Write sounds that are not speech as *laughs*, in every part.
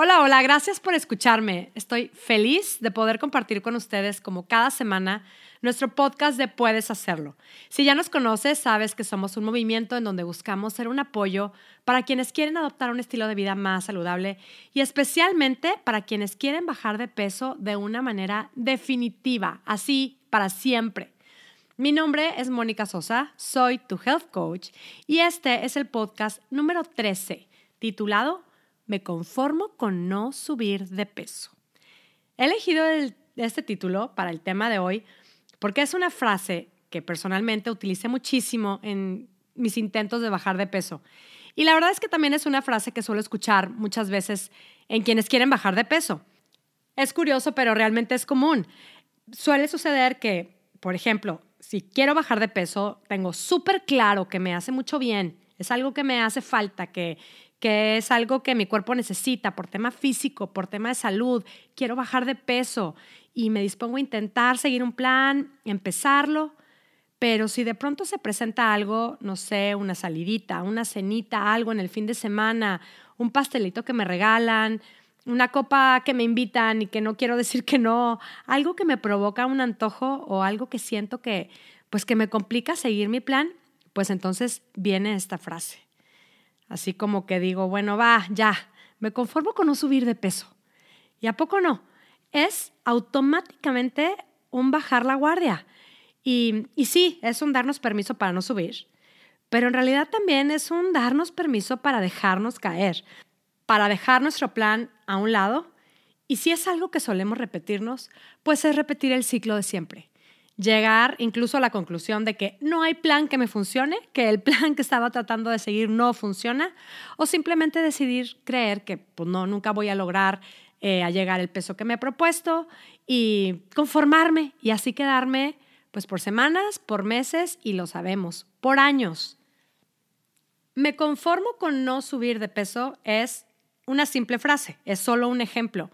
Hola, hola, gracias por escucharme. Estoy feliz de poder compartir con ustedes como cada semana nuestro podcast de Puedes Hacerlo. Si ya nos conoces, sabes que somos un movimiento en donde buscamos ser un apoyo para quienes quieren adoptar un estilo de vida más saludable y especialmente para quienes quieren bajar de peso de una manera definitiva, así para siempre. Mi nombre es Mónica Sosa, soy tu health coach y este es el podcast número 13, titulado me conformo con no subir de peso. He elegido este título para el tema de hoy porque es una frase que personalmente utilicé muchísimo en mis intentos de bajar de peso. Y la verdad es que también es una frase que suelo escuchar muchas veces en quienes quieren bajar de peso. Es curioso, pero realmente es común. Suele suceder que, por ejemplo, si quiero bajar de peso, tengo súper claro que me hace mucho bien, es algo que me hace falta, que, que es algo que mi cuerpo necesita por tema físico, por tema de salud, quiero bajar de peso y me dispongo a intentar seguir un plan, empezarlo, pero si de pronto se presenta algo, no sé, una salidita, una cenita, algo en el fin de semana, un pastelito que me regalan, una copa que me invitan y que no quiero *laughs* decir que no, algo que me provoca un antojo o algo que siento que pues que me complica seguir mi plan, pues entonces viene esta frase. Así como que digo, bueno, va, ya, me conformo con no subir de peso. ¿Y a poco no? Es automáticamente un bajar la guardia. Y, y sí, es un darnos permiso para no subir, pero en realidad también es un darnos permiso para dejarnos caer, para dejar nuestro plan a un lado. Y si es algo que solemos repetirnos, pues es repetir el ciclo de siempre llegar incluso a la conclusión de que no hay plan que me funcione, que el *laughs* plan que estaba tratando de seguir no funciona, o simplemente decidir creer que pues no, nunca voy a lograr eh, a llegar el peso que me he propuesto y conformarme y así quedarme pues por semanas, por meses y lo sabemos, por años. Me conformo con no subir de peso es una simple frase, es solo un ejemplo.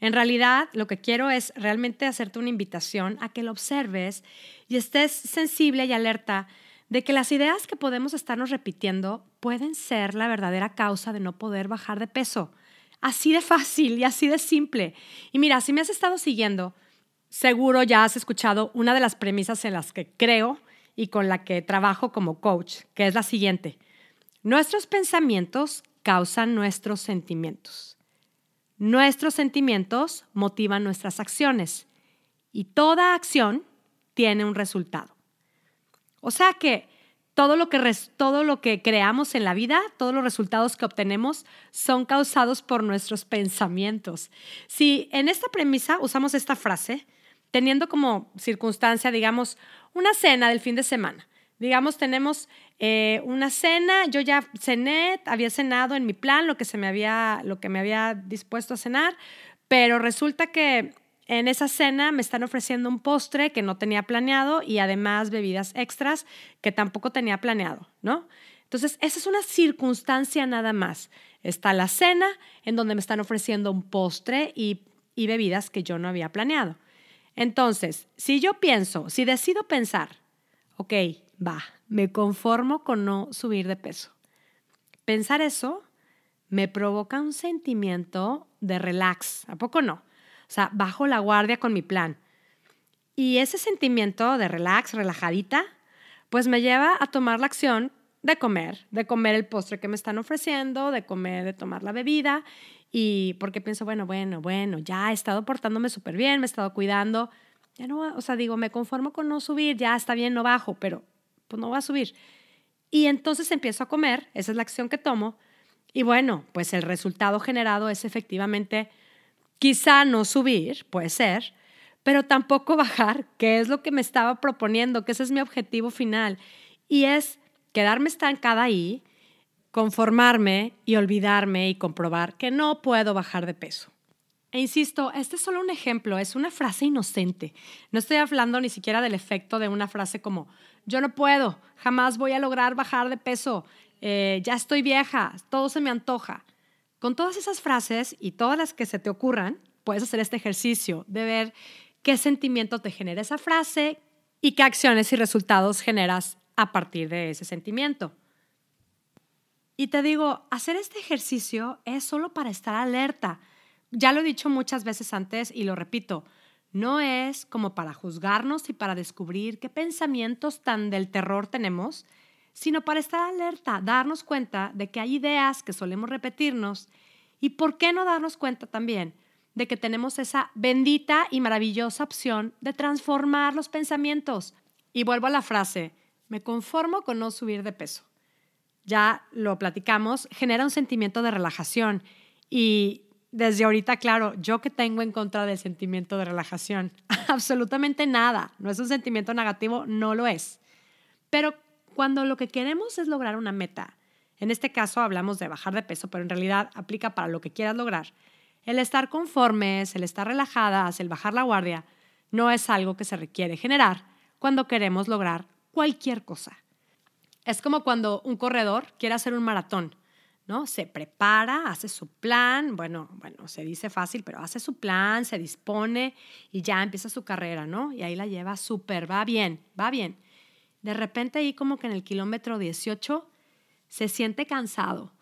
En realidad, lo que quiero es realmente hacerte una invitación a que lo observes y estés sensible y alerta de que las ideas que podemos estarnos repitiendo pueden ser la verdadera causa de no poder bajar de peso. Así de fácil y así de simple. Y mira, si me has estado siguiendo, seguro ya has escuchado una de las premisas en las que creo y con la que trabajo como coach, que es la siguiente. Nuestros pensamientos causan nuestros sentimientos. Nuestros sentimientos motivan nuestras acciones y toda acción tiene un resultado. O sea que todo lo que, todo lo que creamos en la vida, todos los resultados que obtenemos son causados por nuestros pensamientos. Si en esta premisa usamos esta frase, teniendo como circunstancia, digamos, una cena del fin de semana, digamos, tenemos eh, una cena, yo ya cené, había cenado en mi plan lo que, se me había, lo que me había dispuesto a cenar, pero resulta que en esa cena me están ofreciendo un postre que no tenía planeado y además bebidas extras que tampoco tenía planeado, ¿no? Entonces, esa es una circunstancia nada más. Está la cena en donde me están ofreciendo un postre y, y bebidas que yo no había planeado. Entonces, si yo pienso, si decido pensar, ok, va, me conformo con no subir de peso. Pensar eso me provoca un sentimiento de relax, ¿a poco no? O sea, bajo la guardia con mi plan. Y ese sentimiento de relax, relajadita, pues me lleva a tomar la acción de comer, de comer el postre que me están ofreciendo, de comer, de tomar la bebida. Y porque pienso, bueno, bueno, bueno, ya he estado portándome súper bien, me he estado cuidando. Ya no, o sea, digo, me conformo con no subir, ya está bien, no bajo, pero pues no va a subir. Y entonces empiezo a comer, esa es la acción que tomo, y bueno, pues el resultado generado es efectivamente quizá no subir, puede ser, pero tampoco bajar, que es lo que me estaba proponiendo, que ese es mi objetivo final, y es quedarme estancada ahí, conformarme y olvidarme y comprobar que no puedo bajar de peso. E insisto, este es solo un ejemplo, es una frase inocente. No estoy hablando ni siquiera del efecto de una frase como yo no puedo, jamás voy a lograr bajar de peso, eh, ya estoy vieja, todo se me antoja. Con todas esas frases y todas las que se te ocurran, puedes hacer este ejercicio de ver qué sentimiento te genera esa frase y qué acciones y resultados generas a partir de ese sentimiento. Y te digo, hacer este ejercicio es solo para estar alerta. Ya lo he dicho muchas veces antes y lo repito, no es como para juzgarnos y para descubrir qué pensamientos tan del terror tenemos, sino para estar alerta, darnos cuenta de que hay ideas que solemos repetirnos y por qué no darnos cuenta también de que tenemos esa bendita y maravillosa opción de transformar los pensamientos. Y vuelvo a la frase, me conformo con no subir de peso. Ya lo platicamos, genera un sentimiento de relajación y desde ahorita, claro, yo que tengo en contra del sentimiento de relajación, *laughs* absolutamente nada, no es un sentimiento negativo, no lo es. Pero cuando lo que queremos es lograr una meta, en este caso hablamos de bajar de peso, pero en realidad aplica para lo que quieras lograr, el estar conformes, el estar relajadas, el bajar la guardia, no es algo que se requiere generar cuando queremos lograr cualquier cosa. Es como cuando un corredor quiere hacer un maratón. ¿No? Se prepara, hace su plan, bueno, bueno, se dice fácil, pero hace su plan, se dispone y ya empieza su carrera, ¿no? Y ahí la lleva súper, va bien, va bien. De repente ahí como que en el kilómetro 18 se siente cansado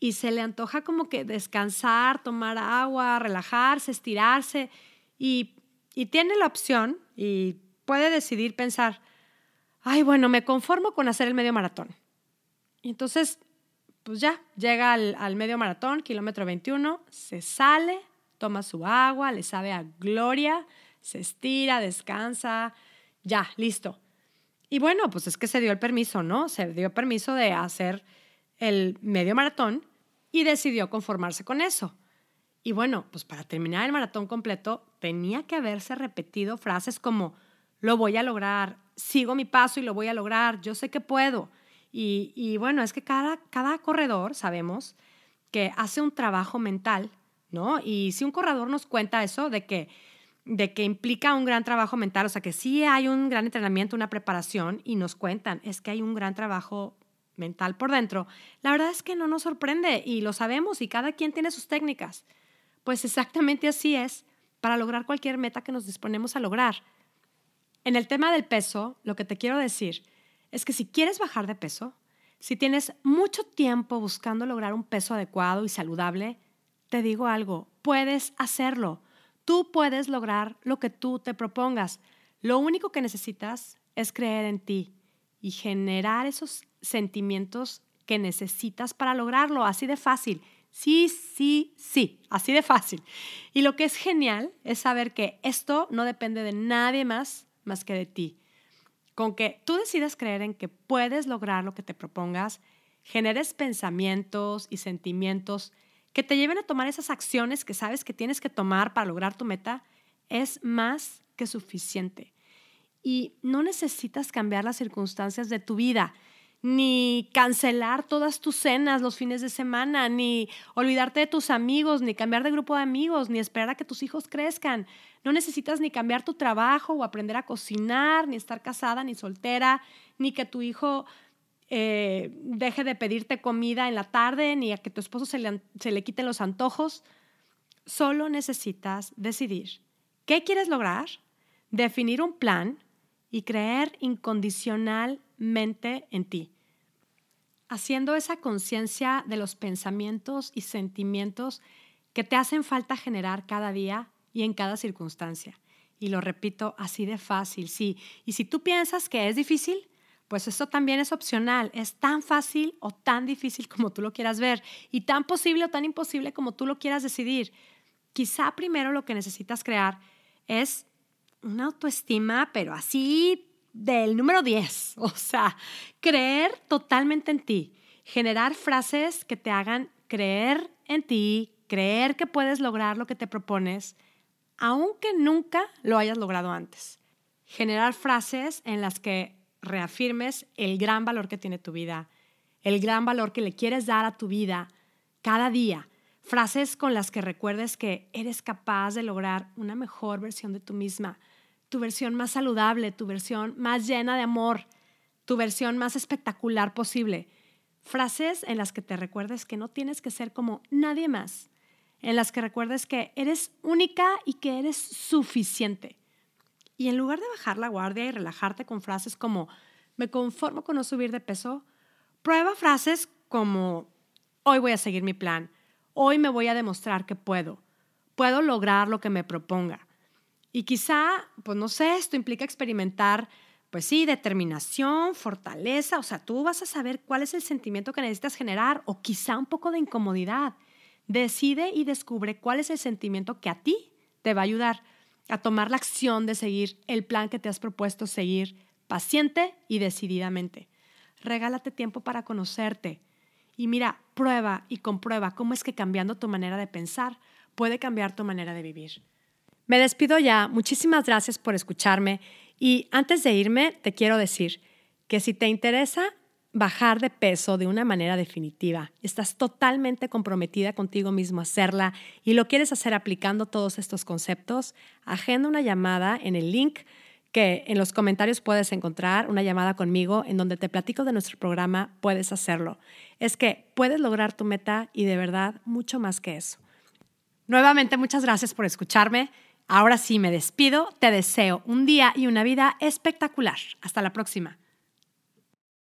y se le antoja como que descansar, tomar agua, relajarse, estirarse y, y tiene la opción y puede decidir pensar, ay, bueno, me conformo con hacer el medio maratón. Y entonces pues ya, llega al, medio maratón, kilómetro 21, se sale, toma su agua, le sabe a gloria, se estira, descansa, ya, listo. Y bueno, pues es que se dio el permiso, ¿no? Se dio permiso de hacer el medio maratón y decidió conformarse con eso. Y bueno, pues para terminar el maratón completo tenía que haberse repetido frases como, lo voy a lograr, sigo mi paso y lo voy a lograr, yo sé que puedo. Y, bueno, es que cada, cada corredor, sabemos, que hace un trabajo mental, ¿no? Y si un corredor nos cuenta eso, de que, de que implica un gran trabajo mental, o sea, que sí hay un gran entrenamiento, una preparación, y nos cuentan, es que hay un gran trabajo mental por dentro, la verdad es que no nos sorprende y lo sabemos y cada quien tiene sus técnicas. Pues exactamente así es para lograr cualquier meta que nos disponemos a lograr. En el tema del peso, lo que te quiero decir es que si quieres bajar de peso, si tienes mucho tiempo buscando lograr un peso adecuado y saludable, te digo algo, puedes hacerlo. Tú puedes lograr lo que tú te propongas. Lo único que necesitas es creer en ti y generar esos sentimientos que necesitas para lograrlo, así de fácil. Sí, sí, sí, así de fácil. Y lo que es genial es saber que esto no depende de nadie más más que de ti. Con que tú decidas creer en que puedes lograr lo que te propongas, generes pensamientos y sentimientos que te lleven a tomar esas acciones que sabes que tienes que tomar para lograr tu meta, es más que suficiente. Y no necesitas cambiar las circunstancias de tu vida ni cancelar todas tus cenas los fines de semana, ni olvidarte de tus amigos, ni cambiar de grupo de amigos, ni esperar a que tus hijos crezcan. No necesitas ni cambiar tu trabajo o aprender a cocinar, ni estar casada, ni soltera, ni que tu hijo eh, deje de pedirte comida en la tarde, ni a que tu esposo se le, se le quiten los antojos. Solo necesitas decidir qué quieres lograr, definir un plan y creer incondicionalmente en ti haciendo esa conciencia de los pensamientos y sentimientos que te hacen falta generar cada día y en cada circunstancia. Y lo repito así de fácil, sí. Y si tú piensas que es difícil, pues eso también es opcional. Es tan fácil o tan difícil como tú lo quieras ver y tan posible o tan imposible como tú lo quieras decidir. Quizá primero lo que necesitas crear es una autoestima, pero así del número 10, *laughs* o sea, creer totalmente en ti, generar frases que te hagan creer en ti, creer que puedes lograr lo que te propones, aunque nunca lo hayas logrado antes. Generar frases en las que reafirmes el gran valor que tiene tu vida, el gran valor que le quieres dar a tu vida cada día. Frases con las que recuerdes que eres capaz de lograr una mejor versión de tú misma, tu versión más saludable, tu versión más llena de amor, tu versión más espectacular posible. Frases en las que te recuerdes que no tienes que ser como nadie más, en las que recuerdes que eres única y que eres suficiente. Y en lugar de bajar la guardia y relajarte con frases como me conformo con no subir de peso, prueba frases como hoy voy a seguir mi plan, hoy me voy a demostrar que puedo, puedo lograr lo que me proponga. Y quizá, pues no sé, esto implica experimentar, pues sí, determinación, fortaleza, o sea, tú vas a saber cuál es el sentimiento que necesitas generar o quizá un poco de incomodidad. Decide y descubre cuál es el sentimiento que a ti te va a ayudar a tomar la acción de seguir el plan que te has propuesto seguir paciente y decididamente. Regálate tiempo para conocerte. Y mira, prueba y comprueba cómo es que cambiando tu manera de pensar puede cambiar tu manera de vivir. Me despido ya. Muchísimas gracias por escucharme. Y antes de irme, te quiero decir que si te interesa bajar de peso de una manera definitiva, estás totalmente comprometida contigo mismo a hacerla y lo quieres hacer aplicando todos estos conceptos, agenda una llamada en el link que en los comentarios puedes encontrar una llamada conmigo en donde te platico de nuestro programa Puedes hacerlo. Es que puedes lograr tu meta y de verdad mucho más que eso. Nuevamente, muchas gracias por escucharme. Ahora sí me despido. Te deseo un día y una vida espectacular. Hasta la próxima.